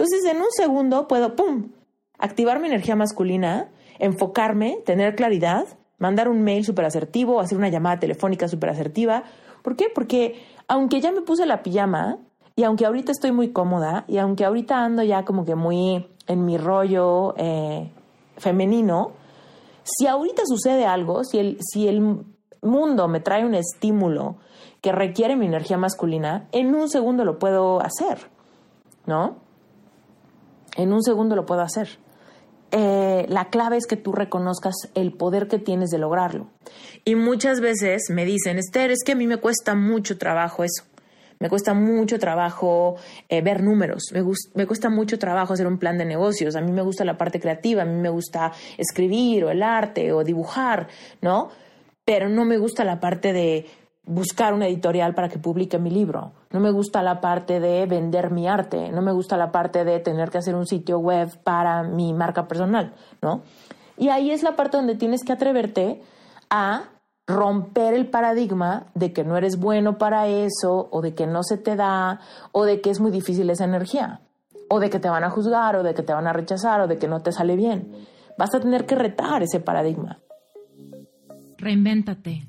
Entonces, en un segundo puedo, ¡pum!, activar mi energía masculina, enfocarme, tener claridad, mandar un mail súper asertivo, hacer una llamada telefónica súper asertiva. ¿Por qué? Porque aunque ya me puse la pijama y aunque ahorita estoy muy cómoda y aunque ahorita ando ya como que muy en mi rollo eh, femenino, si ahorita sucede algo, si el, si el mundo me trae un estímulo que requiere mi energía masculina, en un segundo lo puedo hacer, ¿no? En un segundo lo puedo hacer. Eh, la clave es que tú reconozcas el poder que tienes de lograrlo. Y muchas veces me dicen, Esther, es que a mí me cuesta mucho trabajo eso. Me cuesta mucho trabajo eh, ver números, me, me cuesta mucho trabajo hacer un plan de negocios, a mí me gusta la parte creativa, a mí me gusta escribir o el arte o dibujar, ¿no? Pero no me gusta la parte de buscar una editorial para que publique mi libro. No me gusta la parte de vender mi arte. No me gusta la parte de tener que hacer un sitio web para mi marca personal, ¿no? Y ahí es la parte donde tienes que atreverte a romper el paradigma de que no eres bueno para eso, o de que no se te da, o de que es muy difícil esa energía, o de que te van a juzgar, o de que te van a rechazar, o de que no te sale bien. Vas a tener que retar ese paradigma. Reinvéntate.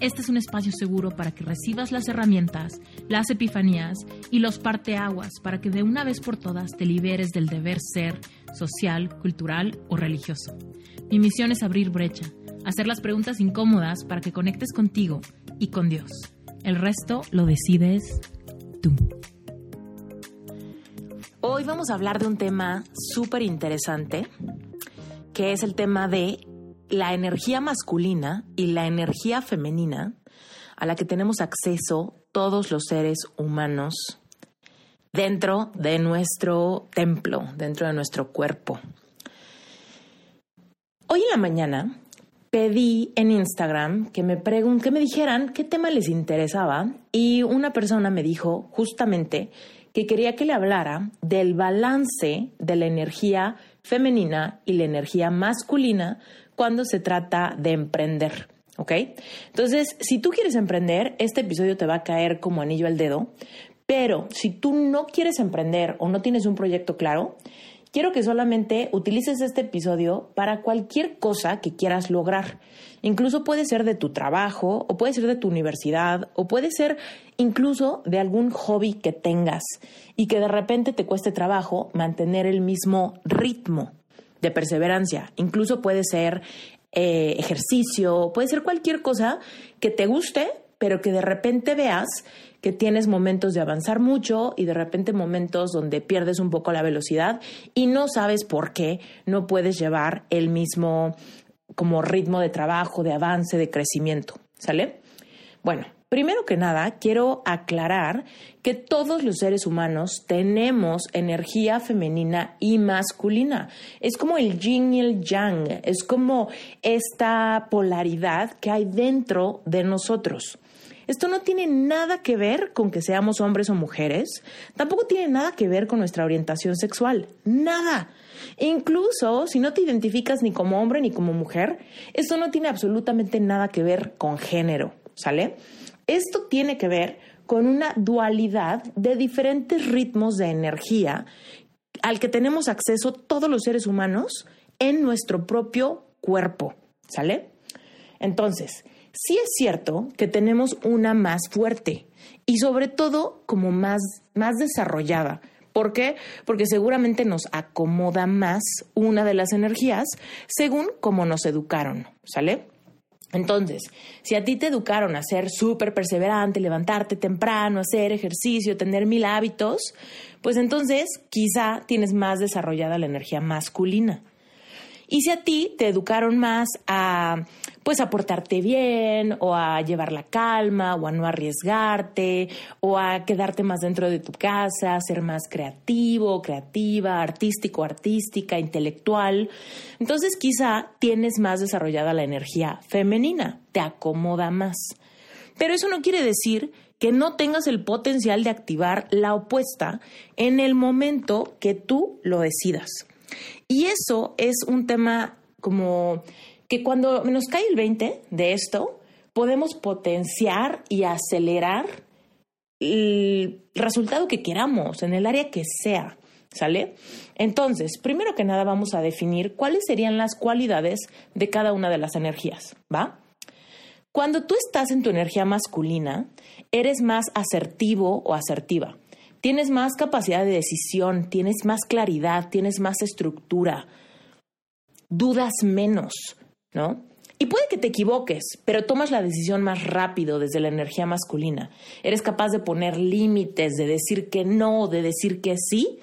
Este es un espacio seguro para que recibas las herramientas, las epifanías y los parteaguas para que de una vez por todas te liberes del deber ser social, cultural o religioso. Mi misión es abrir brecha, hacer las preguntas incómodas para que conectes contigo y con Dios. El resto lo decides tú. Hoy vamos a hablar de un tema súper interesante, que es el tema de la energía masculina y la energía femenina a la que tenemos acceso todos los seres humanos dentro de nuestro templo, dentro de nuestro cuerpo. Hoy en la mañana pedí en Instagram que me pregun que me dijeran qué tema les interesaba y una persona me dijo justamente que quería que le hablara del balance de la energía femenina y la energía masculina cuando se trata de emprender. ¿Ok? Entonces, si tú quieres emprender, este episodio te va a caer como anillo al dedo, pero si tú no quieres emprender o no tienes un proyecto claro, quiero que solamente utilices este episodio para cualquier cosa que quieras lograr. Incluso puede ser de tu trabajo, o puede ser de tu universidad, o puede ser incluso de algún hobby que tengas y que de repente te cueste trabajo mantener el mismo ritmo de perseverancia. Incluso puede ser eh, ejercicio, puede ser cualquier cosa que te guste, pero que de repente veas que tienes momentos de avanzar mucho y de repente momentos donde pierdes un poco la velocidad y no sabes por qué no puedes llevar el mismo como ritmo de trabajo, de avance, de crecimiento. ¿Sale? Bueno, Primero que nada, quiero aclarar que todos los seres humanos tenemos energía femenina y masculina. Es como el yin y el yang, es como esta polaridad que hay dentro de nosotros. Esto no tiene nada que ver con que seamos hombres o mujeres, tampoco tiene nada que ver con nuestra orientación sexual, nada. Incluso si no te identificas ni como hombre ni como mujer, esto no tiene absolutamente nada que ver con género, ¿sale? Esto tiene que ver con una dualidad de diferentes ritmos de energía al que tenemos acceso todos los seres humanos en nuestro propio cuerpo, ¿sale? Entonces, sí es cierto que tenemos una más fuerte y sobre todo como más, más desarrollada. ¿Por qué? Porque seguramente nos acomoda más una de las energías según cómo nos educaron, ¿sale? Entonces, si a ti te educaron a ser súper perseverante, levantarte temprano, hacer ejercicio, tener mil hábitos, pues entonces quizá tienes más desarrollada la energía masculina. Y si a ti te educaron más a pues a portarte bien o a llevar la calma o a no arriesgarte o a quedarte más dentro de tu casa, ser más creativo, creativa, artístico, artística, intelectual. Entonces quizá tienes más desarrollada la energía femenina, te acomoda más. Pero eso no quiere decir que no tengas el potencial de activar la opuesta en el momento que tú lo decidas. Y eso es un tema como que cuando nos cae el 20 de esto, podemos potenciar y acelerar el resultado que queramos en el área que sea. ¿Sale? Entonces, primero que nada vamos a definir cuáles serían las cualidades de cada una de las energías, ¿va? Cuando tú estás en tu energía masculina, eres más asertivo o asertiva. Tienes más capacidad de decisión, tienes más claridad, tienes más estructura, dudas menos, ¿no? Y puede que te equivoques, pero tomas la decisión más rápido desde la energía masculina. Eres capaz de poner límites, de decir que no, de decir que sí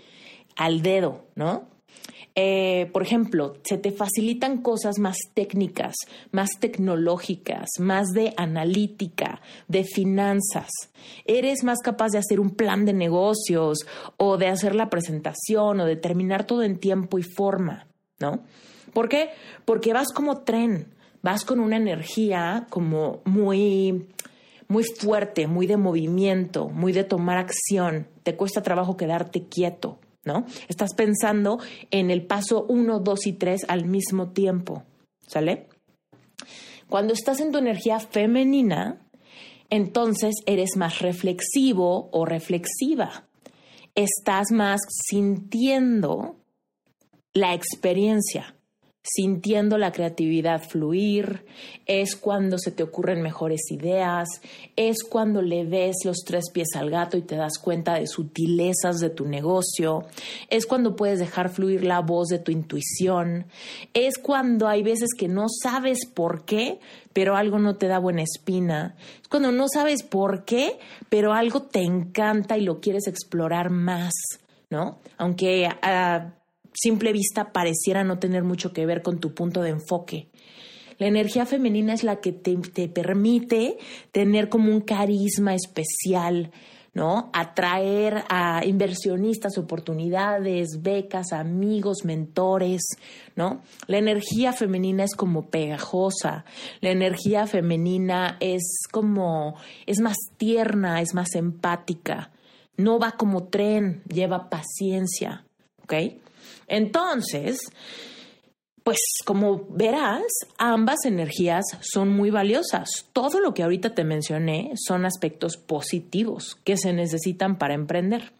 al dedo, ¿no? Eh, por ejemplo, se te facilitan cosas más técnicas, más tecnológicas, más de analítica, de finanzas. Eres más capaz de hacer un plan de negocios o de hacer la presentación o de terminar todo en tiempo y forma, ¿no? ¿Por qué? Porque vas como tren, vas con una energía como muy muy fuerte, muy de movimiento, muy de tomar acción. Te cuesta trabajo quedarte quieto. ¿No? Estás pensando en el paso 1, 2 y 3 al mismo tiempo, ¿sale? Cuando estás en tu energía femenina, entonces eres más reflexivo o reflexiva. Estás más sintiendo la experiencia sintiendo la creatividad fluir, es cuando se te ocurren mejores ideas, es cuando le ves los tres pies al gato y te das cuenta de sutilezas de tu negocio, es cuando puedes dejar fluir la voz de tu intuición, es cuando hay veces que no sabes por qué, pero algo no te da buena espina, es cuando no sabes por qué, pero algo te encanta y lo quieres explorar más, ¿no? Aunque... a simple vista pareciera no tener mucho que ver con tu punto de enfoque. La energía femenina es la que te, permite tener como un carisma especial, ¿no? Atraer a inversionistas, oportunidades, becas, amigos, mentores, ¿no? La energía femenina es como pegajosa, la energía femenina es como, es más tierna, es más empática, no va como tren, lleva paciencia, ¿ok? Entonces, pues como verás, ambas energías son muy valiosas. Todo lo que ahorita te mencioné son aspectos positivos que se necesitan para emprender.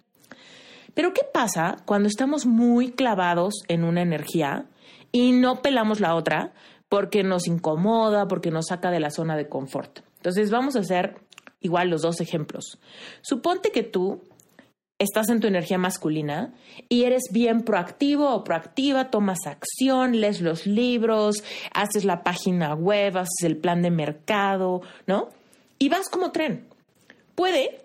Pero ¿qué pasa cuando estamos muy clavados en una energía y no pelamos la otra porque nos incomoda, porque nos saca de la zona de confort? Entonces vamos a hacer igual los dos ejemplos. Suponte que tú estás en tu energía masculina y eres bien proactivo o proactiva, tomas acción, lees los libros, haces la página web, haces el plan de mercado, ¿no? Y vas como tren. Puede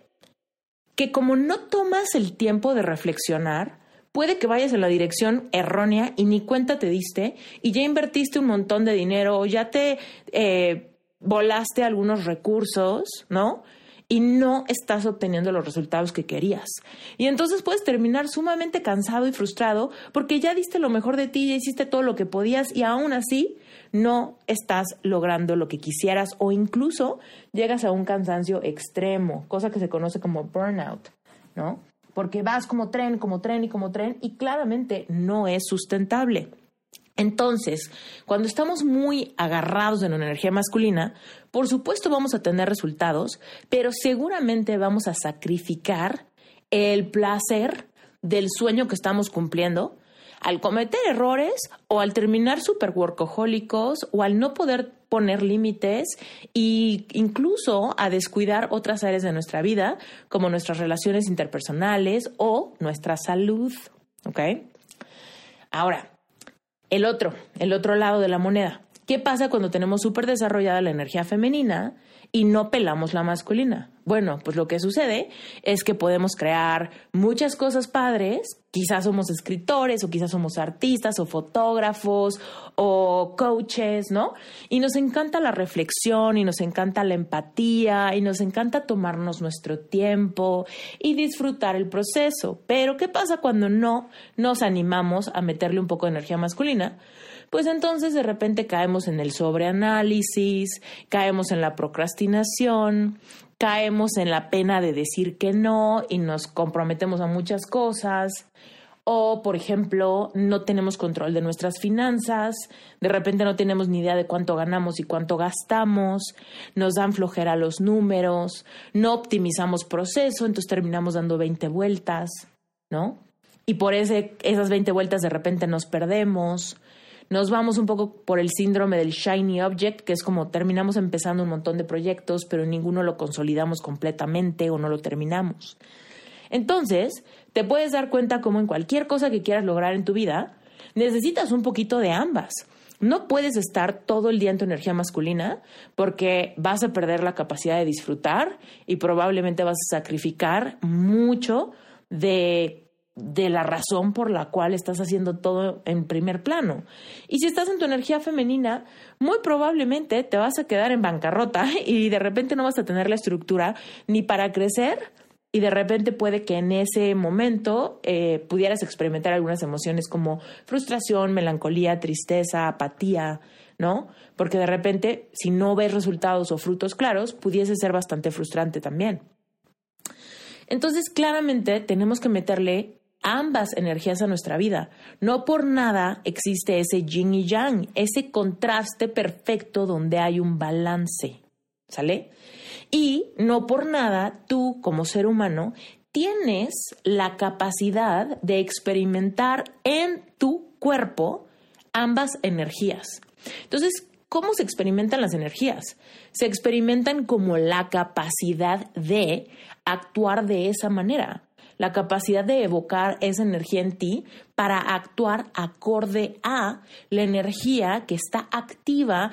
que como no tomas el tiempo de reflexionar, puede que vayas en la dirección errónea y ni cuenta te diste y ya invertiste un montón de dinero o ya te eh, volaste algunos recursos, ¿no? Y no estás obteniendo los resultados que querías. Y entonces puedes terminar sumamente cansado y frustrado porque ya diste lo mejor de ti, ya hiciste todo lo que podías y aún así no estás logrando lo que quisieras o incluso llegas a un cansancio extremo, cosa que se conoce como burnout, ¿no? Porque vas como tren, como tren y como tren y claramente no es sustentable. Entonces, cuando estamos muy agarrados en una energía masculina, por supuesto vamos a tener resultados, pero seguramente vamos a sacrificar el placer del sueño que estamos cumpliendo al cometer errores o al terminar super workahólicos o al no poder poner límites e incluso a descuidar otras áreas de nuestra vida como nuestras relaciones interpersonales o nuestra salud. ¿Ok? Ahora, el otro, el otro lado de la moneda. ¿Qué pasa cuando tenemos súper desarrollada la energía femenina y no pelamos la masculina? Bueno, pues lo que sucede es que podemos crear muchas cosas padres, quizás somos escritores o quizás somos artistas o fotógrafos o coaches, ¿no? Y nos encanta la reflexión y nos encanta la empatía y nos encanta tomarnos nuestro tiempo y disfrutar el proceso. Pero ¿qué pasa cuando no nos animamos a meterle un poco de energía masculina? pues entonces de repente caemos en el sobreanálisis, caemos en la procrastinación, caemos en la pena de decir que no y nos comprometemos a muchas cosas. O, por ejemplo, no tenemos control de nuestras finanzas, de repente no tenemos ni idea de cuánto ganamos y cuánto gastamos, nos dan flojera los números, no optimizamos proceso, entonces terminamos dando 20 vueltas, ¿no? Y por ese, esas 20 vueltas de repente nos perdemos, nos vamos un poco por el síndrome del shiny object, que es como terminamos empezando un montón de proyectos, pero ninguno lo consolidamos completamente o no lo terminamos. Entonces, te puedes dar cuenta como en cualquier cosa que quieras lograr en tu vida, necesitas un poquito de ambas. No puedes estar todo el día en tu energía masculina porque vas a perder la capacidad de disfrutar y probablemente vas a sacrificar mucho de de la razón por la cual estás haciendo todo en primer plano. Y si estás en tu energía femenina, muy probablemente te vas a quedar en bancarrota y de repente no vas a tener la estructura ni para crecer y de repente puede que en ese momento eh, pudieras experimentar algunas emociones como frustración, melancolía, tristeza, apatía, ¿no? Porque de repente, si no ves resultados o frutos claros, pudiese ser bastante frustrante también. Entonces, claramente tenemos que meterle ambas energías a nuestra vida. No por nada existe ese yin y yang, ese contraste perfecto donde hay un balance. ¿Sale? Y no por nada tú como ser humano tienes la capacidad de experimentar en tu cuerpo ambas energías. Entonces, ¿cómo se experimentan las energías? Se experimentan como la capacidad de actuar de esa manera la capacidad de evocar esa energía en ti para actuar acorde a la energía que está activa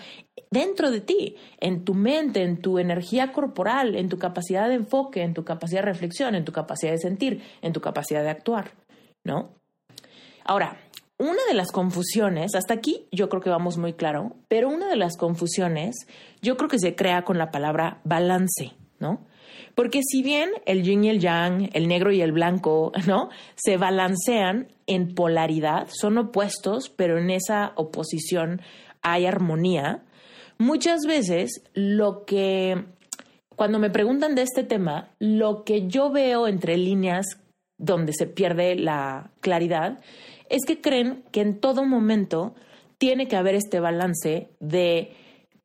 dentro de ti, en tu mente, en tu energía corporal, en tu capacidad de enfoque, en tu capacidad de reflexión, en tu capacidad de sentir, en tu capacidad de actuar, ¿no? Ahora, una de las confusiones, hasta aquí yo creo que vamos muy claro, pero una de las confusiones yo creo que se crea con la palabra balance, ¿no? Porque si bien el yin y el yang, el negro y el blanco, ¿no? Se balancean en polaridad, son opuestos, pero en esa oposición hay armonía. Muchas veces lo que, cuando me preguntan de este tema, lo que yo veo entre líneas donde se pierde la claridad es que creen que en todo momento tiene que haber este balance de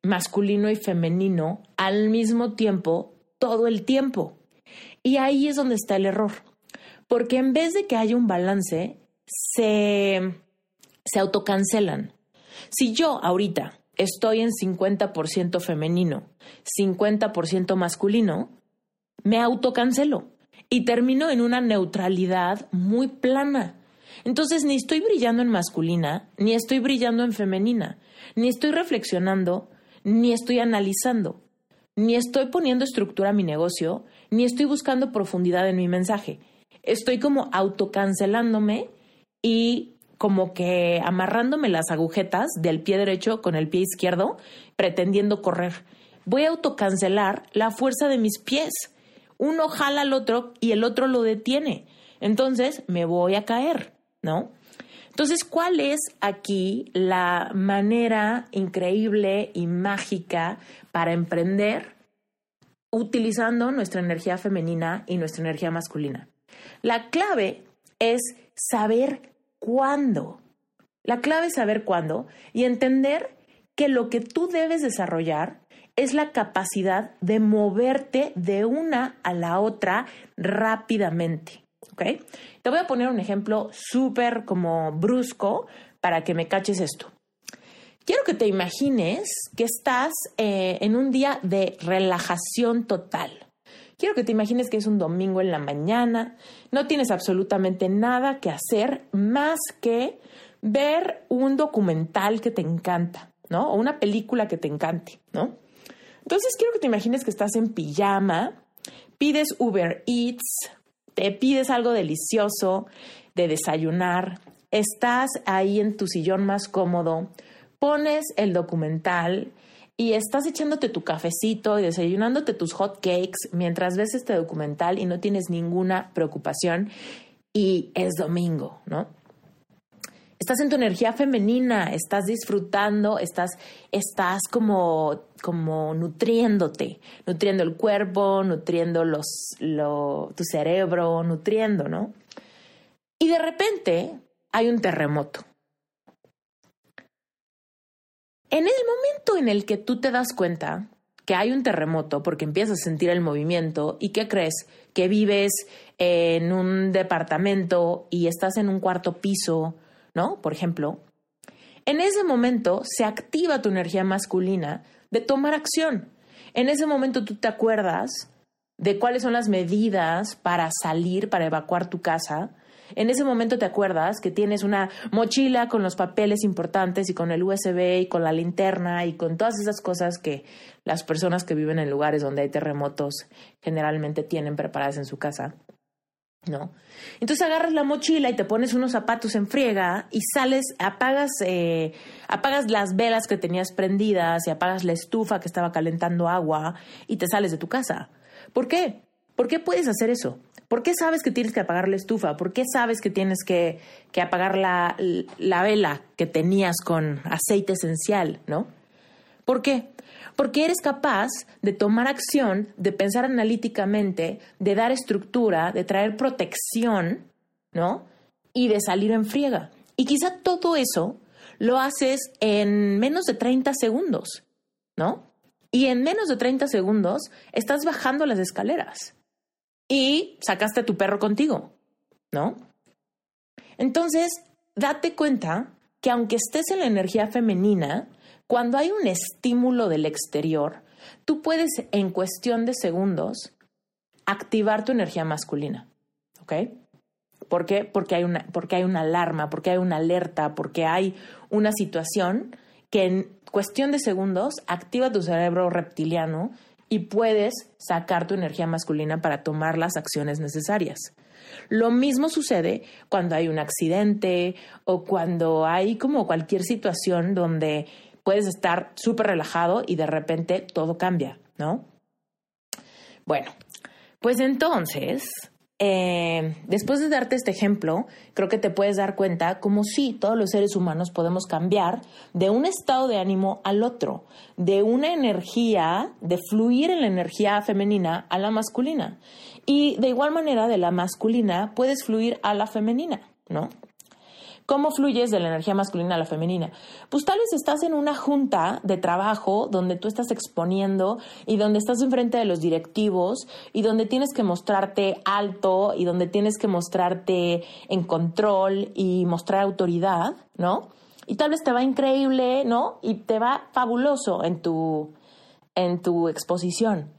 masculino y femenino al mismo tiempo todo el tiempo. Y ahí es donde está el error. Porque en vez de que haya un balance, se, se autocancelan. Si yo ahorita estoy en 50% femenino, 50% masculino, me autocancelo y termino en una neutralidad muy plana. Entonces ni estoy brillando en masculina, ni estoy brillando en femenina, ni estoy reflexionando, ni estoy analizando ni estoy poniendo estructura a mi negocio, ni estoy buscando profundidad en mi mensaje. Estoy como autocancelándome y como que amarrándome las agujetas del pie derecho con el pie izquierdo, pretendiendo correr. Voy a autocancelar la fuerza de mis pies. Uno jala al otro y el otro lo detiene. Entonces me voy a caer, ¿no? Entonces, ¿cuál es aquí la manera increíble y mágica para emprender utilizando nuestra energía femenina y nuestra energía masculina? La clave es saber cuándo. La clave es saber cuándo y entender que lo que tú debes desarrollar es la capacidad de moverte de una a la otra rápidamente. Te voy a poner un ejemplo súper como brusco para que me caches esto. Quiero que te imagines que estás eh, en un día de relajación total. Quiero que te imagines que es un domingo en la mañana, no tienes absolutamente nada que hacer más que ver un documental que te encanta, ¿no? O una película que te encante, ¿no? Entonces quiero que te imagines que estás en pijama, pides Uber Eats, te pides algo delicioso de desayunar, estás ahí en tu sillón más cómodo, pones el documental y estás echándote tu cafecito y desayunándote tus hot cakes mientras ves este documental y no tienes ninguna preocupación y es domingo, ¿no? Estás en tu energía femenina, estás disfrutando, estás, estás como, como nutriéndote, nutriendo el cuerpo, nutriendo los, tu cerebro, nutriendo, ¿no? Y de repente hay un terremoto. En el momento en el que tú te das cuenta que hay un terremoto porque empiezas a sentir el movimiento y que crees que vives en un departamento y estás en un cuarto piso, ¿no? Por ejemplo, en ese momento se activa tu energía masculina de tomar acción. En ese momento tú te acuerdas de cuáles son las medidas para salir, para evacuar tu casa, en ese momento te acuerdas que tienes una mochila con los papeles importantes y con el USB y con la linterna y con todas esas cosas que las personas que viven en lugares donde hay terremotos generalmente tienen preparadas en su casa. ¿No? Entonces agarras la mochila y te pones unos zapatos en friega y sales, apagas, eh, apagas las velas que tenías prendidas y apagas la estufa que estaba calentando agua y te sales de tu casa. ¿Por qué? ¿Por qué puedes hacer eso? ¿Por qué sabes que tienes que apagar la estufa? ¿Por qué sabes que tienes que, apagar la, la, vela que tenías con aceite esencial, no? ¿Por qué? Porque eres capaz de tomar acción, de pensar analíticamente, de dar estructura, de traer protección, ¿no? Y de salir en friega. Y quizá todo eso lo haces en menos de 30 segundos, ¿no? Y en menos de 30 segundos estás bajando las escaleras y sacaste a tu perro contigo, ¿no? Entonces, date cuenta que aunque estés en la energía femenina, cuando hay un estímulo del exterior, tú puedes en cuestión de segundos activar tu energía masculina, ¿ok? ¿Por qué? Porque hay una, porque hay una alarma, porque hay una alerta, porque hay una situación que en cuestión de segundos activa tu cerebro reptiliano y puedes sacar tu energía masculina para tomar las acciones necesarias. Lo mismo sucede cuando hay un accidente o cuando hay como cualquier situación donde puedes estar súper relajado y de repente todo cambia, ¿no? Bueno, pues entonces eh, después de darte este ejemplo, creo que te puedes dar cuenta como si todos los seres humanos podemos cambiar de un estado de ánimo al otro, de una energía, de fluir en la energía femenina a la masculina. Y de igual manera, de la masculina puedes fluir a la femenina, ¿no? ¿Cómo fluyes de la energía masculina a la femenina? Pues tal vez estás en una junta de trabajo donde tú estás exponiendo y donde estás enfrente de los directivos y donde tienes que mostrarte alto y donde tienes que mostrarte en control y mostrar autoridad, ¿no? Y tal vez te va increíble, ¿no? Y te va fabuloso en tu, en tu exposición.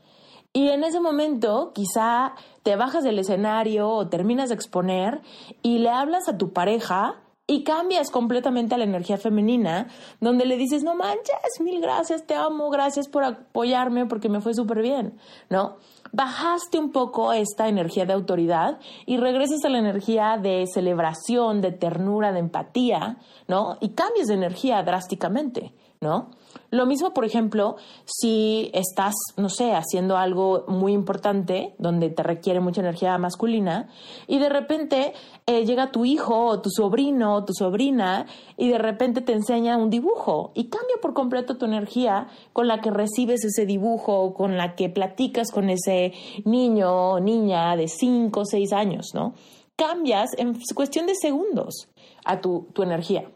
Y en ese momento quizá te bajas del escenario o terminas de exponer y le hablas a tu pareja y cambias completamente a la energía femenina, donde le dices, no manches, mil gracias, te amo, gracias por apoyarme porque me fue súper bien, ¿no? Bajaste un poco esta energía de autoridad y regresas a la energía de celebración, de ternura, de empatía, ¿no? Y cambias de energía drásticamente, ¿no? Lo mismo, por ejemplo, si estás, no sé, haciendo algo muy importante donde te requiere mucha energía masculina y de repente eh, llega tu hijo o tu sobrino o tu sobrina y de repente te enseña un dibujo y cambia por completo tu energía con la que recibes ese dibujo, con la que platicas con ese niño o niña de 5 o 6 años, ¿no? Cambias en cuestión de segundos a tu, tu energía.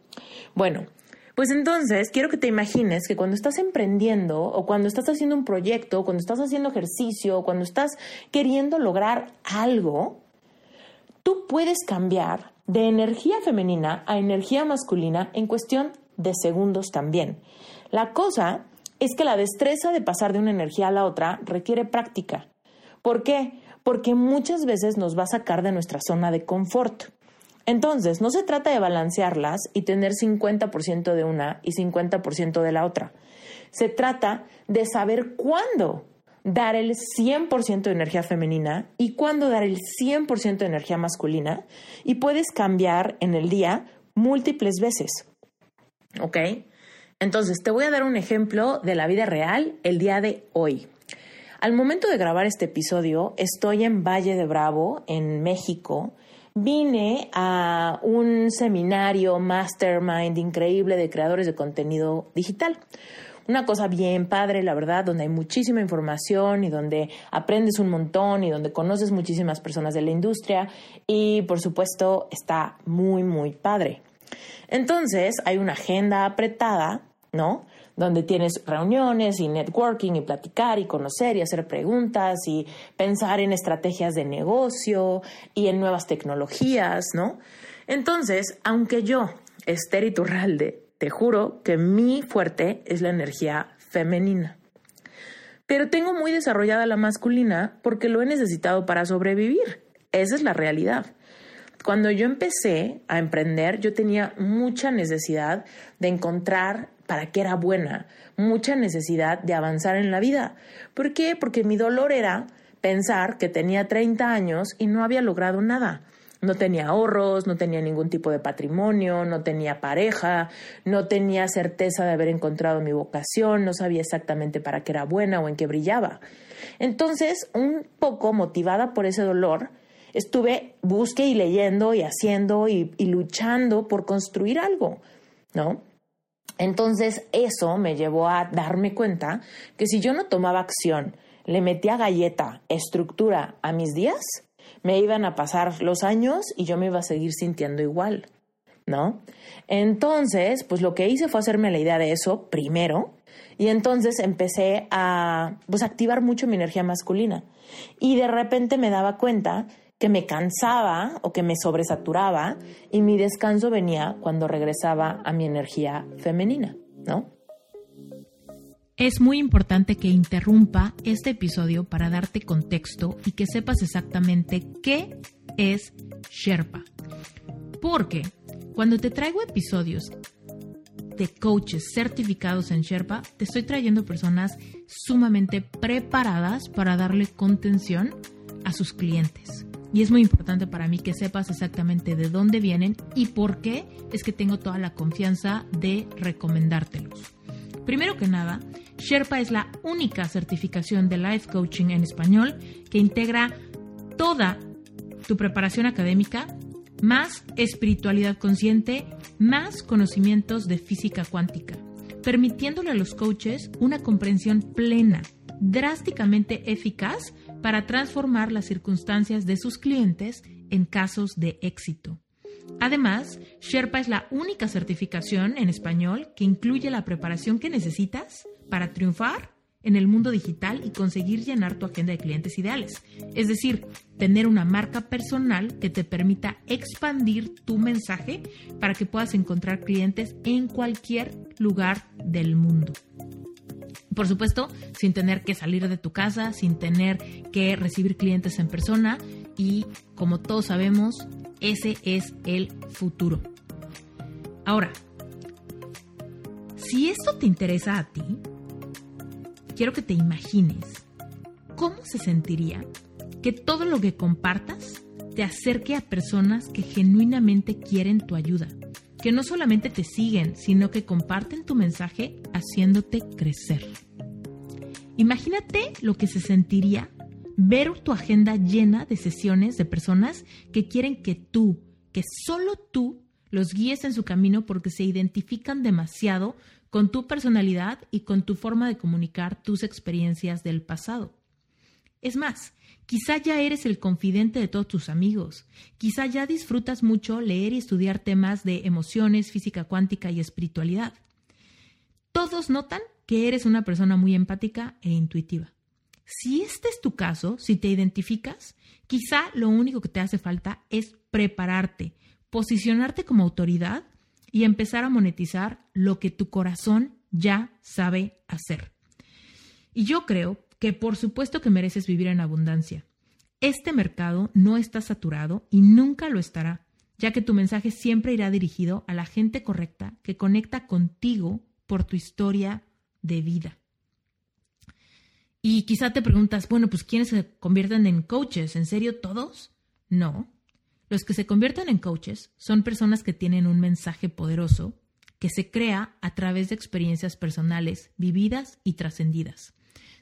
Bueno, pues entonces quiero que te imagines que cuando estás emprendiendo o cuando estás haciendo un proyecto, cuando estás haciendo ejercicio, cuando estás queriendo lograr algo, tú puedes cambiar de energía femenina a energía masculina en cuestión de segundos también. La cosa es que la destreza de pasar de una energía a la otra requiere práctica. ¿Por qué? Porque muchas veces nos va a sacar de nuestra zona de confort. Entonces, no se trata de balancearlas y tener 50% de una y 50% de la otra. Se trata de saber cuándo dar el 100% de energía femenina y cuándo dar el 100% de energía masculina y puedes cambiar en el día múltiples veces. ¿Ok? Entonces, te voy a dar un ejemplo de la vida real el día de hoy. Al momento de grabar este episodio, estoy en Valle de Bravo, en México. Vine a un seminario mastermind increíble de creadores de contenido digital una cosa bien padre, la verdad, donde hay muchísima información y donde aprendes un montón y donde conoces muchísimas personas de la industria y por supuesto está muy, muy padre. Entonces hay una agenda apretada, ¿no? Donde tienes reuniones y networking y platicar y conocer y hacer preguntas y pensar en estrategias de negocio y en nuevas tecnologías, ¿no? Entonces, aunque yo, Esther Iturralde, te juro que mi fuerte es la energía femenina. Pero tengo muy desarrollada la masculina porque lo he necesitado para sobrevivir. Esa es la realidad. Cuando yo empecé a emprender, yo tenía mucha necesidad de encontrar para qué era buena, mucha necesidad de avanzar en la vida. ¿Por qué? Porque mi dolor era pensar que tenía 30 años y no había logrado nada. No tenía ahorros, no tenía ningún tipo de patrimonio, no tenía pareja, no tenía certeza de haber encontrado mi vocación, no sabía exactamente para qué era buena o en qué brillaba. Entonces, un poco motivada por ese dolor, estuve busque y leyendo y haciendo y, y luchando por construir algo, ¿no? Entonces, eso me llevó a darme cuenta que si yo no tomaba acción, le metía galleta, estructura a mis días, me iban a pasar los años y yo me iba a seguir sintiendo igual, ¿no? Entonces, pues lo que hice fue hacerme la idea de eso primero y entonces empecé a pues activar mucho mi energía masculina y de repente me daba cuenta que me cansaba o que me sobresaturaba y mi descanso venía cuando regresaba a mi energía femenina, ¿no? Es muy importante que interrumpa este episodio para darte contexto y que sepas exactamente qué es Sherpa. Porque cuando te traigo episodios de coaches certificados en Sherpa, te estoy trayendo personas sumamente preparadas para darle contención a sus clientes. Y es muy importante para mí que sepas exactamente de dónde vienen y por qué es que tengo toda la confianza de recomendártelos. Primero que nada, Sherpa es la única certificación de Life Coaching en español que integra toda tu preparación académica, más espiritualidad consciente, más conocimientos de física cuántica, permitiéndole a los coaches una comprensión plena, drásticamente eficaz para transformar las circunstancias de sus clientes en casos de éxito. Además, Sherpa es la única certificación en español que incluye la preparación que necesitas para triunfar en el mundo digital y conseguir llenar tu agenda de clientes ideales. Es decir, tener una marca personal que te permita expandir tu mensaje para que puedas encontrar clientes en cualquier lugar del mundo. Por supuesto, sin tener que salir de tu casa, sin tener que recibir clientes en persona y como todos sabemos, ese es el futuro. Ahora, si esto te interesa a ti, quiero que te imagines cómo se sentiría que todo lo que compartas te acerque a personas que genuinamente quieren tu ayuda, que no solamente te siguen, sino que comparten tu mensaje haciéndote crecer. Imagínate lo que se sentiría ver tu agenda llena de sesiones de personas que quieren que tú, que solo tú, los guíes en su camino porque se identifican demasiado con tu personalidad y con tu forma de comunicar tus experiencias del pasado. Es más, quizá ya eres el confidente de todos tus amigos, quizá ya disfrutas mucho leer y estudiar temas de emociones, física cuántica y espiritualidad. Todos notan que eres una persona muy empática e intuitiva. Si este es tu caso, si te identificas, quizá lo único que te hace falta es prepararte, posicionarte como autoridad y empezar a monetizar lo que tu corazón ya sabe hacer. Y yo creo que por supuesto que mereces vivir en abundancia. Este mercado no está saturado y nunca lo estará. ya que tu mensaje siempre irá dirigido a la gente correcta que conecta contigo por tu historia de vida. Y quizá te preguntas, bueno, pues ¿quiénes se convierten en coaches? ¿En serio todos? No. Los que se convierten en coaches son personas que tienen un mensaje poderoso que se crea a través de experiencias personales vividas y trascendidas.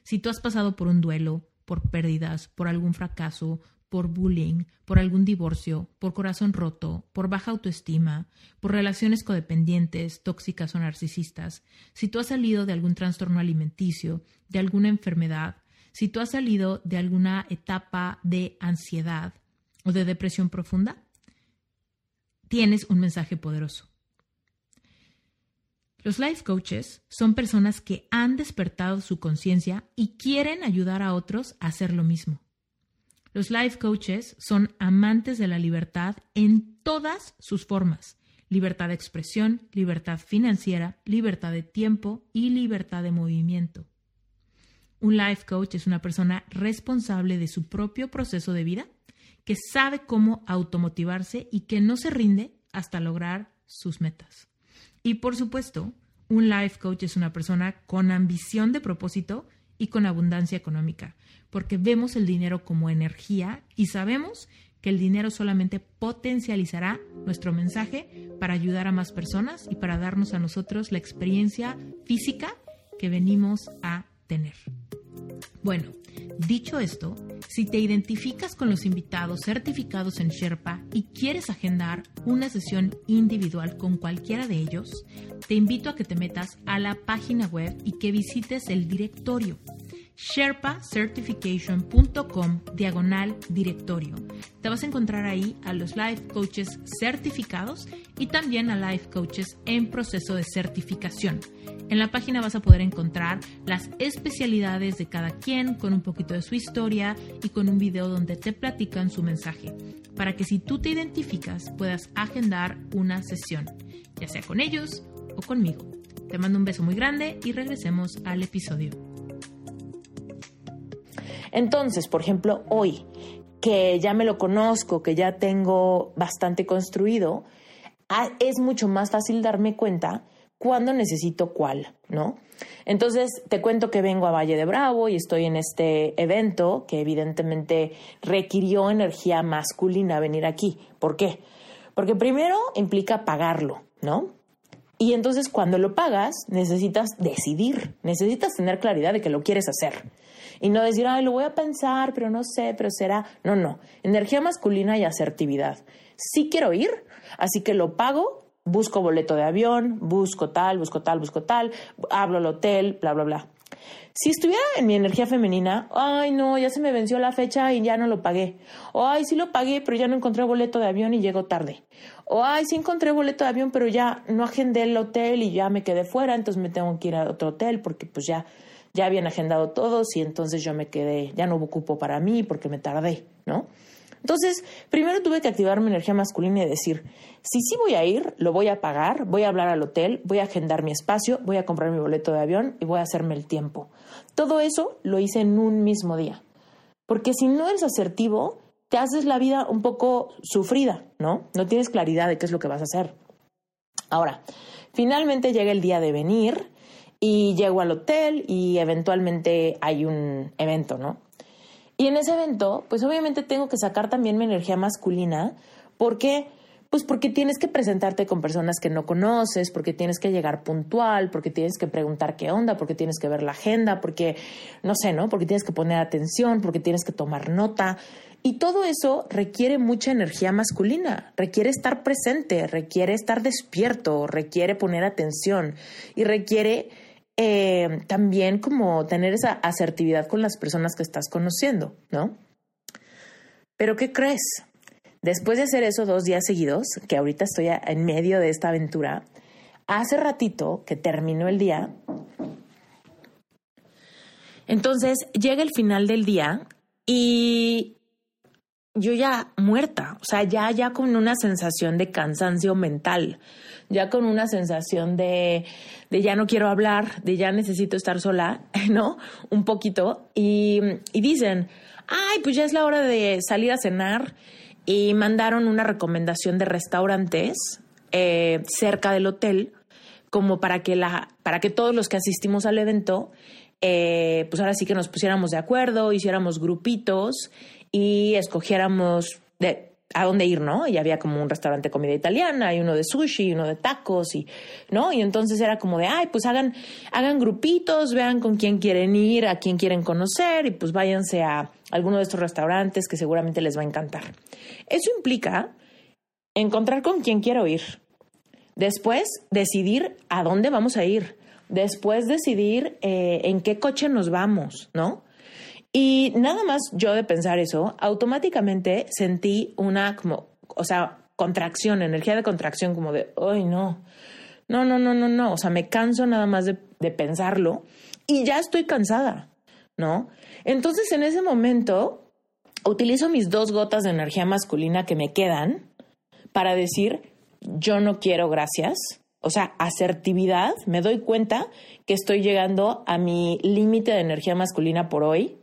Si tú has pasado por un duelo, por pérdidas, por algún fracaso, por bullying, por algún divorcio, por corazón roto, por baja autoestima, por relaciones codependientes, tóxicas o narcisistas, si tú has salido de algún trastorno alimenticio, de alguna enfermedad, si tú has salido de alguna etapa de ansiedad o de depresión profunda, tienes un mensaje poderoso. Los life coaches son personas que han despertado su conciencia y quieren ayudar a otros a hacer lo mismo. Los life coaches son amantes de la libertad en todas sus formas. Libertad de expresión, libertad financiera, libertad de tiempo y libertad de movimiento. Un life coach es una persona responsable de su propio proceso de vida, que sabe cómo automotivarse y que no se rinde hasta lograr sus metas. Y por supuesto, un life coach es una persona con ambición de propósito y con abundancia económica, porque vemos el dinero como energía y sabemos que el dinero solamente potencializará nuestro mensaje para ayudar a más personas y para darnos a nosotros la experiencia física que venimos a tener. Bueno, dicho esto, si te identificas con los invitados certificados en Sherpa y quieres agendar una sesión individual con cualquiera de ellos, te invito a que te metas a la página web y que visites el directorio sherpacertification.com diagonal directorio. Te vas a encontrar ahí a los life coaches certificados y también a life coaches en proceso de certificación. En la página vas a poder encontrar las especialidades de cada quien con un poquito de su historia y con un video donde te platican su mensaje, para que si tú te identificas puedas agendar una sesión, ya sea con ellos o conmigo. Te mando un beso muy grande y regresemos al episodio. Entonces, por ejemplo, hoy, que ya me lo conozco, que ya tengo bastante construido, ah, es mucho más fácil darme cuenta cuándo necesito cuál, ¿no? Entonces, te cuento que vengo a Valle de Bravo y estoy en este evento que evidentemente requirió energía masculina venir aquí. ¿Por qué? Porque primero implica pagarlo, ¿no? Y entonces cuando lo pagas, necesitas decidir, necesitas tener claridad de que lo quieres hacer. Y no decir, ay, lo voy a pensar, pero no sé, pero será. No, no. Energía masculina y asertividad. Sí quiero ir, así que lo pago, busco boleto de avión, busco tal, busco tal, busco tal, hablo al hotel, bla, bla, bla. Si estuviera en mi energía femenina, ay no, ya se me venció la fecha y ya no lo pagué. O ay, sí lo pagué, pero ya no encontré boleto de avión y llego tarde. O ay, sí encontré boleto de avión, pero ya no agendé el hotel y ya me quedé fuera, entonces me tengo que ir a otro hotel porque pues ya ya habían agendado todos y entonces yo me quedé, ya no hubo cupo para mí porque me tardé, ¿no? Entonces, primero tuve que activar mi energía masculina y decir, si sí voy a ir, lo voy a pagar, voy a hablar al hotel, voy a agendar mi espacio, voy a comprar mi boleto de avión y voy a hacerme el tiempo. Todo eso lo hice en un mismo día. Porque si no eres asertivo, te haces la vida un poco sufrida, ¿no? No tienes claridad de qué es lo que vas a hacer. Ahora, finalmente llega el día de venir y llego al hotel y eventualmente hay un evento, ¿no? Y en ese evento, pues obviamente tengo que sacar también mi energía masculina porque pues porque tienes que presentarte con personas que no conoces, porque tienes que llegar puntual, porque tienes que preguntar qué onda, porque tienes que ver la agenda, porque no sé, ¿no? Porque tienes que poner atención, porque tienes que tomar nota. Y todo eso requiere mucha energía masculina, requiere estar presente, requiere estar despierto, requiere poner atención y requiere eh, también como tener esa asertividad con las personas que estás conociendo, ¿no? Pero ¿qué crees? Después de hacer eso dos días seguidos, que ahorita estoy en medio de esta aventura, hace ratito que terminó el día, entonces llega el final del día y yo ya muerta, o sea, ya, ya con una sensación de cansancio mental, ya con una sensación de, de ya no quiero hablar, de ya necesito estar sola, ¿no? Un poquito. Y, y dicen, ay, pues ya es la hora de salir a cenar y mandaron una recomendación de restaurantes eh, cerca del hotel como para que, la, para que todos los que asistimos al evento, eh, pues ahora sí que nos pusiéramos de acuerdo, hiciéramos grupitos y escogiéramos de, a dónde ir, ¿no? Y había como un restaurante de comida italiana, y uno de sushi, y uno de tacos, y, ¿no? Y entonces era como de, ay, pues hagan, hagan grupitos, vean con quién quieren ir, a quién quieren conocer, y pues váyanse a alguno de estos restaurantes que seguramente les va a encantar. Eso implica encontrar con quién quiero ir. Después, decidir a dónde vamos a ir. Después, decidir eh, en qué coche nos vamos, ¿no? Y nada más yo de pensar eso, automáticamente sentí una como, o sea, contracción, energía de contracción, como de, ay, no, no, no, no, no, no, o sea, me canso nada más de, de pensarlo y ya estoy cansada, ¿no? Entonces en ese momento utilizo mis dos gotas de energía masculina que me quedan para decir, yo no quiero gracias. O sea, asertividad, me doy cuenta que estoy llegando a mi límite de energía masculina por hoy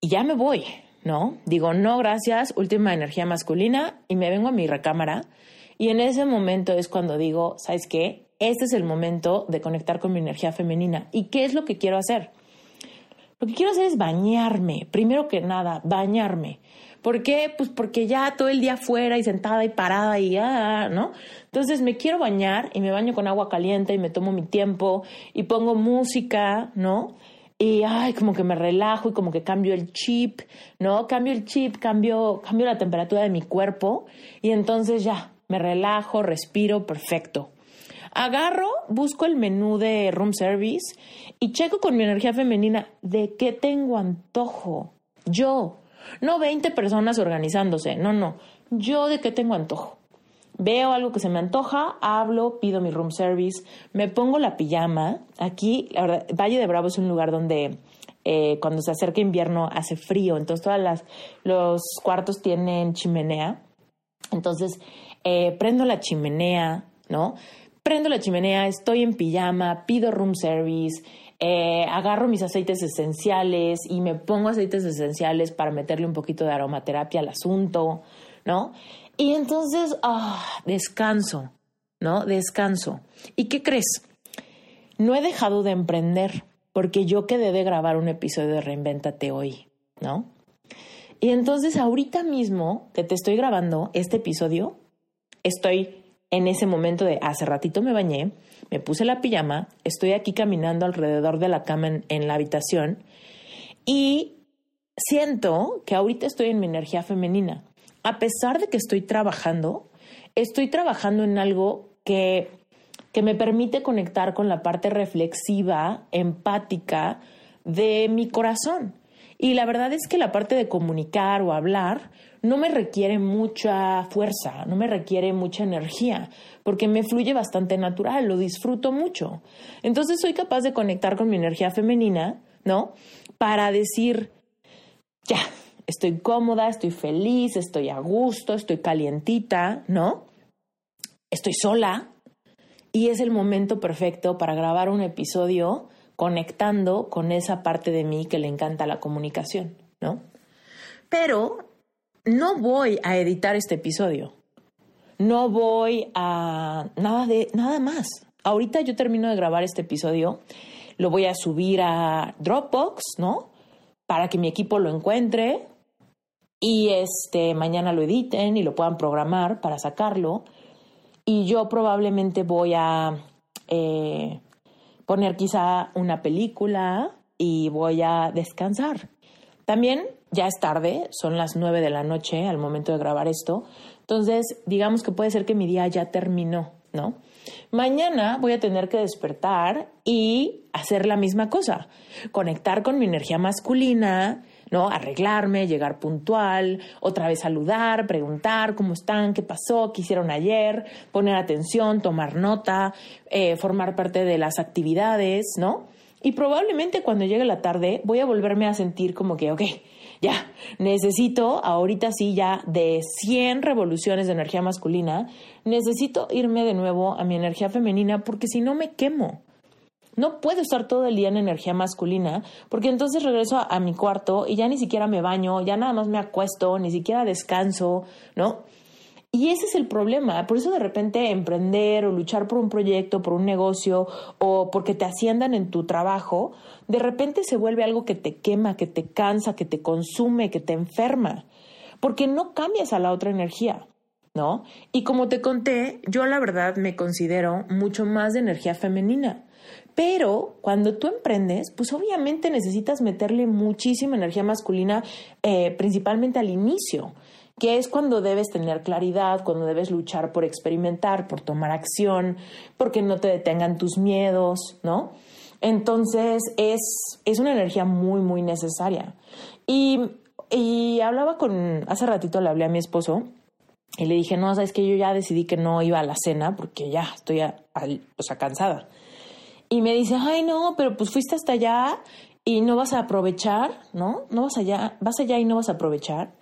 y ya me voy, ¿no? Digo, no, gracias, última energía masculina y me vengo a mi recámara. Y en ese momento es cuando digo, ¿sabes qué? Este es el momento de conectar con mi energía femenina. ¿Y qué es lo que quiero hacer? Lo que quiero hacer es bañarme, primero que nada, bañarme. ¿Por qué? Pues porque ya todo el día afuera y sentada y parada y ya, ¿no? Entonces me quiero bañar y me baño con agua caliente y me tomo mi tiempo y pongo música, ¿no? Y ay, como que me relajo y como que cambio el chip, ¿no? Cambio el chip, cambio, cambio la temperatura de mi cuerpo y entonces ya, me relajo, respiro, perfecto. Agarro, busco el menú de room service y checo con mi energía femenina de qué tengo antojo. Yo, no 20 personas organizándose, no, no, yo de qué tengo antojo veo algo que se me antoja, hablo, pido mi room service, me pongo la pijama. Aquí, la verdad, Valle de Bravo es un lugar donde eh, cuando se acerca invierno hace frío, entonces todas las los cuartos tienen chimenea. Entonces, eh, prendo la chimenea, ¿no? Prendo la chimenea, estoy en pijama, pido room service, eh, agarro mis aceites esenciales y me pongo aceites esenciales para meterle un poquito de aromaterapia al asunto, ¿no? Y entonces, ah, descanso, ¿no? Descanso. ¿Y qué crees? No he dejado de emprender porque yo quedé de grabar un episodio de Reinvéntate hoy, ¿no? Y entonces ahorita mismo que te estoy grabando este episodio, estoy en ese momento de hace ratito me bañé, me puse la pijama, estoy aquí caminando alrededor de la cama en, en la habitación y siento que ahorita estoy en mi energía femenina a pesar de que estoy trabajando, estoy trabajando en algo que, que me permite conectar con la parte reflexiva, empática de mi corazón. Y la verdad es que la parte de comunicar o hablar no me requiere mucha fuerza, no me requiere mucha energía, porque me fluye bastante natural, lo disfruto mucho. Entonces soy capaz de conectar con mi energía femenina, ¿no? Para decir, ya, estoy cómoda, estoy feliz, estoy a gusto, estoy calientita, ¿no? Estoy sola y es el momento perfecto para grabar un episodio conectando con esa parte de mí que le encanta la comunicación, ¿no? Pero no voy a editar este episodio. No voy a nada de nada más. Ahorita yo termino de grabar este episodio, lo voy a subir a Dropbox, ¿no? Para que mi equipo lo encuentre, y este mañana lo editen y lo puedan programar para sacarlo. Y yo probablemente voy a eh, poner quizá una película y voy a descansar. También ya es tarde, son las nueve de la noche al momento de grabar esto. Entonces, digamos que puede ser que mi día ya terminó, ¿no? Mañana voy a tener que despertar y hacer la misma cosa, conectar con mi energía masculina, ¿no? Arreglarme, llegar puntual, otra vez saludar, preguntar cómo están, qué pasó, qué hicieron ayer, poner atención, tomar nota, eh, formar parte de las actividades, ¿no? Y probablemente cuando llegue la tarde voy a volverme a sentir como que, ok, ya, necesito, ahorita sí, ya de 100 revoluciones de energía masculina, necesito irme de nuevo a mi energía femenina porque si no me quemo. No puedo estar todo el día en energía masculina porque entonces regreso a, mi cuarto y ya ni siquiera me baño, ya nada más me acuesto, ni siquiera descanso, ¿no? Y ese es el problema. Por eso de repente emprender o luchar por un proyecto, por un negocio o porque te asciendan en tu trabajo, de repente se vuelve algo que te quema, que te cansa, que te consume, que te enferma. Porque no cambias a la otra energía, ¿no? Y como te conté, yo la verdad me considero mucho más de energía femenina. Pero cuando tú emprendes, pues obviamente necesitas meterle muchísima energía masculina, eh, principalmente al inicio que es cuando debes tener claridad, cuando debes luchar por experimentar, por tomar acción, porque no te detengan tus miedos, ¿no? Entonces es, es una energía muy, muy necesaria. Y, y hablaba con, hace ratito le hablé a mi esposo y le dije, no, sabes que yo ya decidí que no iba a la cena porque ya estoy sea, cansada. Y me dice, ay, no, pero pues fuiste hasta allá y no vas a aprovechar, ¿no? No vas allá, vas allá y no vas a aprovechar.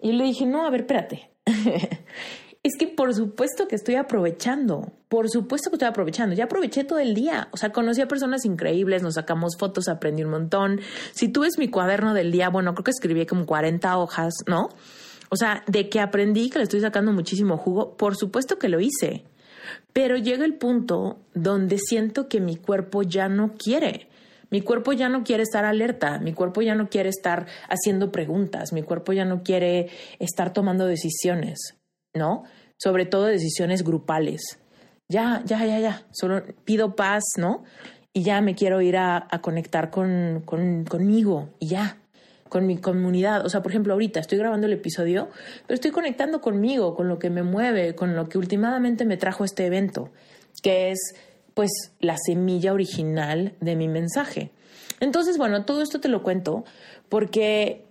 Y le dije, no, a ver, espérate. es que por supuesto que estoy aprovechando, por supuesto que estoy aprovechando, ya aproveché todo el día, o sea, conocí a personas increíbles, nos sacamos fotos, aprendí un montón. Si tú ves mi cuaderno del día, bueno, creo que escribí como 40 hojas, ¿no? O sea, de que aprendí que le estoy sacando muchísimo jugo, por supuesto que lo hice. Pero llega el punto donde siento que mi cuerpo ya no quiere. Mi cuerpo ya no quiere estar alerta, mi cuerpo ya no quiere estar haciendo preguntas, mi cuerpo ya no quiere estar tomando decisiones, ¿no? Sobre todo decisiones grupales. Ya, ya, ya, ya, solo pido paz, ¿no? Y ya me quiero ir a, conectar con, conmigo y ya, con mi comunidad. O sea, por ejemplo, ahorita estoy grabando el episodio, pero estoy conectando conmigo, con lo que me mueve, con lo que últimamente me trajo este evento, que es pues la semilla original de mi mensaje. Entonces, bueno, todo esto te lo cuento porque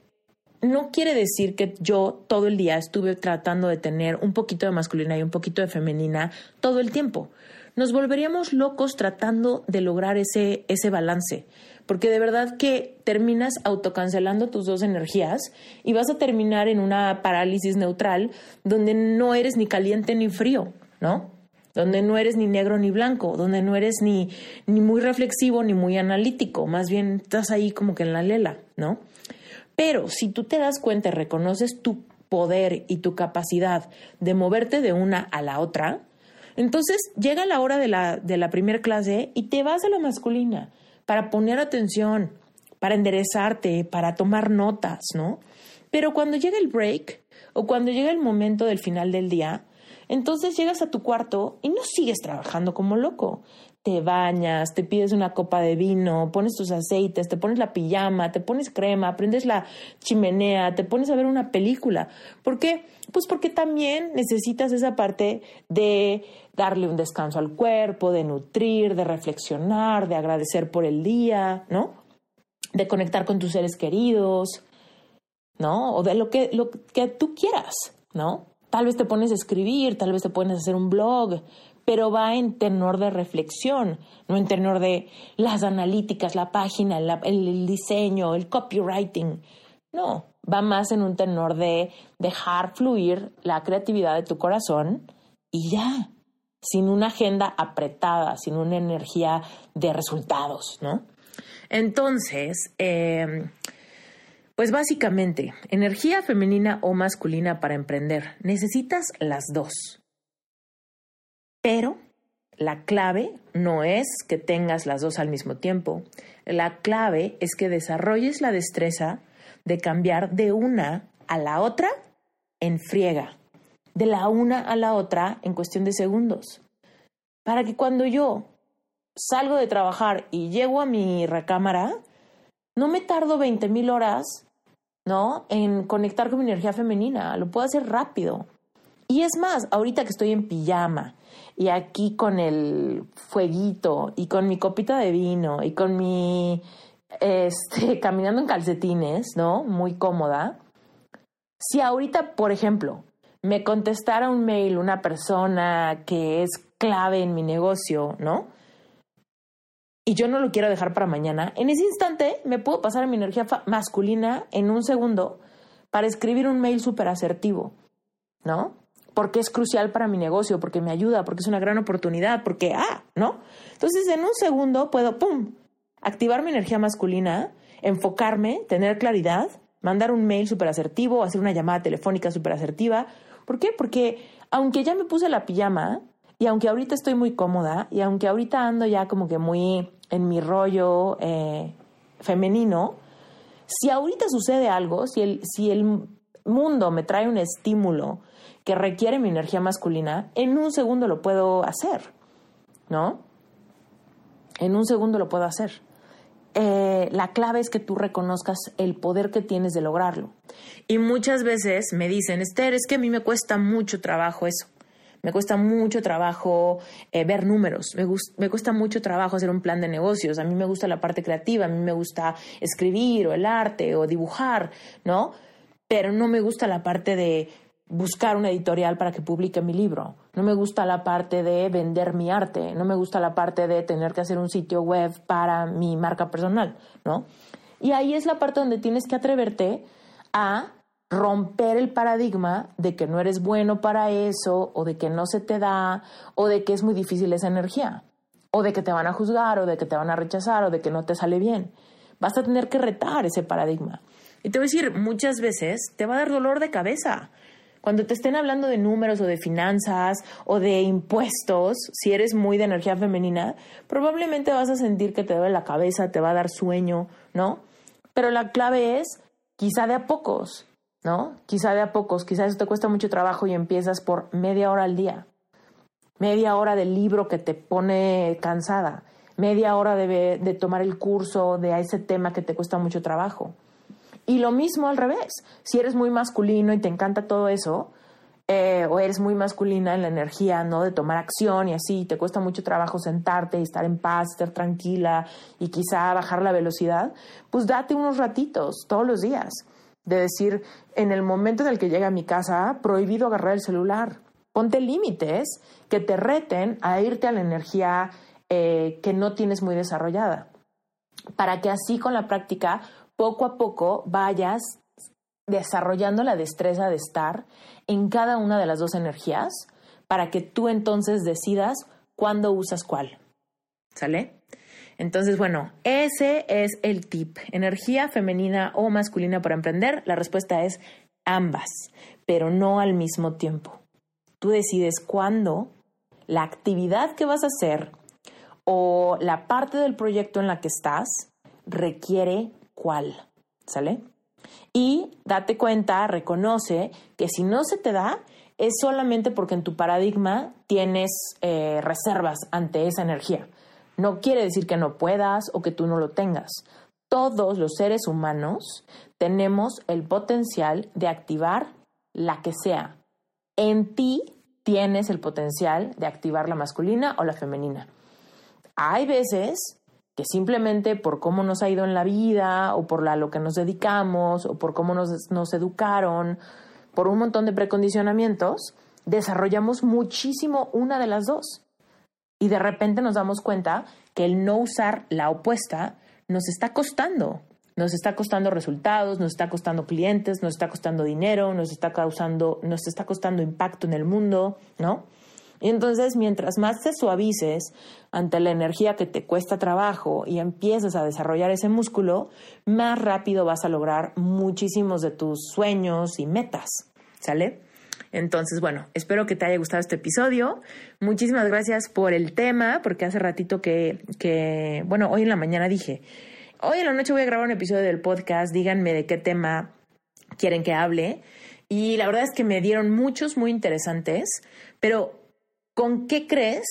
no quiere decir que yo todo el día estuve tratando de tener un poquito de masculina y un poquito de femenina todo el tiempo. Nos volveríamos locos tratando de lograr ese, ese balance, porque de verdad que terminas autocancelando tus dos energías y vas a terminar en una parálisis neutral donde no eres ni caliente ni frío, ¿no? donde no eres ni negro ni blanco, donde no eres ni, ni muy reflexivo ni muy analítico, más bien estás ahí como que en la lela, ¿no? Pero si tú te das cuenta y reconoces tu poder y tu capacidad de moverte de una a la otra, entonces llega la hora de la, de la primera clase y te vas a la masculina para poner atención, para enderezarte, para tomar notas, ¿no? Pero cuando llega el break o cuando llega el momento del final del día, entonces llegas a tu cuarto y no sigues trabajando como loco. Te bañas, te pides una copa de vino, pones tus aceites, te pones la pijama, te pones crema, prendes la chimenea, te pones a ver una película. ¿Por qué? Pues porque también necesitas esa parte de darle un descanso al cuerpo, de nutrir, de reflexionar, de agradecer por el día, ¿no? De conectar con tus seres queridos, ¿no? O de lo que, lo que tú quieras, ¿no? Tal vez te pones a escribir, tal vez te pones a hacer un blog, pero va en tenor de reflexión, no en tenor de las analíticas, la página, el, diseño, el copywriting. No, va más en un tenor de dejar fluir la creatividad de tu corazón y ya, sin una agenda apretada, sin una energía de resultados, ¿no? Entonces, eh, pues básicamente, energía femenina o masculina para emprender. Necesitas las dos. Pero la clave no es que tengas las dos al mismo tiempo. La clave es que desarrolles la destreza de cambiar de una a la otra en friega, de la una a la otra en cuestión de segundos. Para que cuando yo salgo de trabajar y llego a mi recámara, no me tardo 20 mil horas ¿no? En conectar con mi energía femenina. Lo puedo hacer rápido. Y es más, ahorita que estoy en pijama y aquí con el fueguito y con mi copita de vino y con mi, este, caminando en calcetines, ¿no? Muy cómoda. Si ahorita, por ejemplo, me contestara un mail una persona que es clave en mi negocio, ¿no? y yo no lo quiero dejar para mañana, en ese instante me puedo pasar a mi energía masculina en un segundo para escribir un mail súper asertivo, ¿no? porque es crucial para mi negocio, porque me ayuda, porque es una gran oportunidad, porque, ah, ¿no? Entonces, en un segundo puedo, ¡pum!, activar mi energía masculina, enfocarme, tener claridad, mandar un mail súper asertivo, hacer una llamada telefónica súper asertiva. ¿Por qué? Porque aunque ya me puse la pijama y aunque ahorita estoy muy cómoda y aunque ahorita ando ya como que muy en mi rollo eh, femenino, si ahorita sucede algo, si el, si el mundo me trae un estímulo que requiere mi energía masculina, en un segundo lo puedo hacer, ¿no? En un segundo lo puedo hacer. Eh, la clave es que tú reconozcas el poder que tienes de lograrlo. Y muchas veces me dicen, Esther, es que a mí me cuesta mucho trabajo eso. Me cuesta mucho trabajo eh, ver números, me, me cuesta mucho trabajo hacer un plan de negocios, a mí me gusta la parte creativa, a mí me gusta escribir o el arte o dibujar, ¿no? Pero no me gusta la parte de buscar una editorial para que publique mi libro. No me gusta la parte de vender mi arte. No me gusta la parte de tener que hacer un sitio web para mi marca personal, ¿no? Y ahí es la parte donde tienes que atreverte a romper el paradigma de que no eres bueno para eso, o de que no se te da, o de que es muy difícil esa energía, o de que te van a juzgar, o de que te van a rechazar, o de que no te sale bien. Vas a tener que retar ese paradigma. Y te voy a decir, muchas veces te va a dar dolor de cabeza cuando te estén hablando de números o de finanzas o de impuestos, si eres muy de energía femenina, probablemente vas a sentir que te duele la cabeza, te va a dar sueño, ¿no? Pero la clave es quizá de a pocos, ¿no? Quizá de a pocos, quizá eso te cuesta mucho trabajo y empiezas por media hora al día, media hora del libro que te pone cansada, media hora de, de tomar el curso de ese tema que te cuesta mucho trabajo. Y lo mismo al revés. Si eres muy masculino y te encanta todo eso, eh, o eres muy masculina en la energía, ¿no? De tomar acción y así, te cuesta mucho trabajo sentarte y estar en paz, estar tranquila y quizá bajar la velocidad, pues date unos ratitos todos los días. De decir, en el momento en el que llega a mi casa, prohibido agarrar el celular. Ponte límites que te reten a irte a la energía eh, que no tienes muy desarrollada. Para que así con la práctica poco a poco vayas desarrollando la destreza de estar en cada una de las dos energías para que tú entonces decidas cuándo usas cuál. ¿Sale? Entonces, bueno, ese es el tip. Energía femenina o masculina para emprender. La respuesta es ambas, pero no al mismo tiempo. Tú decides cuándo la actividad que vas a hacer o la parte del proyecto en la que estás requiere cuál, ¿sale? Y date cuenta, reconoce que si no se te da, es solamente porque en tu paradigma tienes eh, reservas ante esa energía. No quiere decir que no puedas o que tú no lo tengas. Todos los seres humanos tenemos el potencial de activar la que sea. En ti tienes el potencial de activar la masculina o la femenina. Hay veces simplemente por cómo nos ha ido en la vida o por la, lo que nos dedicamos o por cómo nos, nos educaron, por un montón de precondicionamientos, desarrollamos muchísimo una de las dos. Y de repente nos damos cuenta que el no usar la opuesta nos está costando. Nos está costando resultados, nos está costando clientes, nos está costando dinero, nos está causando, nos está costando impacto en el mundo, ¿no? Y entonces, mientras más te suavices ante la energía que te cuesta trabajo y empieces a desarrollar ese músculo, más rápido vas a lograr muchísimos de tus sueños y metas. ¿Sale? Entonces, bueno, espero que te haya gustado este episodio. Muchísimas gracias por el tema, porque hace ratito que, que, bueno, hoy en la mañana dije, hoy en la noche voy a grabar un episodio del podcast, díganme de qué tema quieren que hable. Y la verdad es que me dieron muchos muy interesantes, pero ¿con qué crees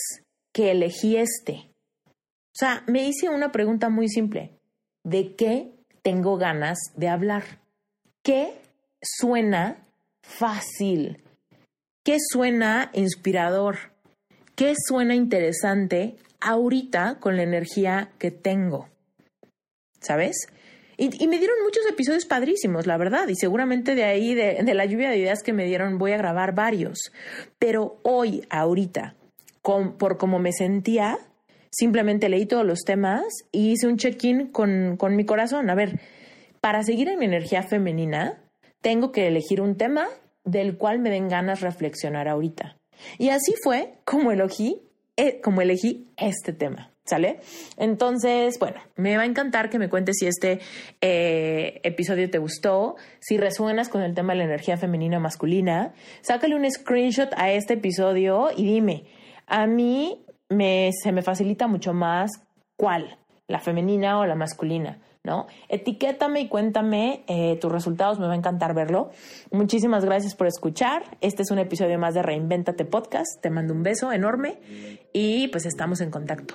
que elegí este? O sea, me hice una pregunta muy simple. ¿De qué tengo ganas de hablar? ¿Qué suena fácil? ¿Qué suena inspirador? ¿Qué suena interesante ahorita con la energía que tengo? ¿Sabes? Y, me dieron muchos episodios padrísimos, la verdad, y seguramente de ahí, de, la lluvia de ideas que me dieron, voy a grabar varios. Pero hoy, ahorita, por como me sentía, simplemente leí todos los temas y hice un check-in con, con mi corazón. A ver, para seguir en mi energía femenina, tengo que elegir un tema del cual me den ganas reflexionar ahorita. Y así fue como elegí, eh, como elegí este tema. ¿Sale? Entonces, bueno, me va a encantar que me cuentes si este eh, episodio te gustó, si resuenas con el tema de la energía femenina o masculina. Sácale un screenshot a este episodio y dime, a mí me, se me facilita mucho más cuál, la femenina o la masculina. ¿no? Etiquétame y cuéntame eh, tus resultados, me va a encantar verlo. Muchísimas gracias por escuchar. Este es un episodio más de Reinventate Podcast. Te mando un beso enorme y pues estamos en contacto.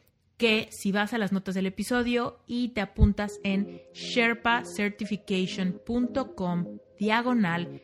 que si vas a las notas del episodio y te apuntas en sherpacertification.com diagonal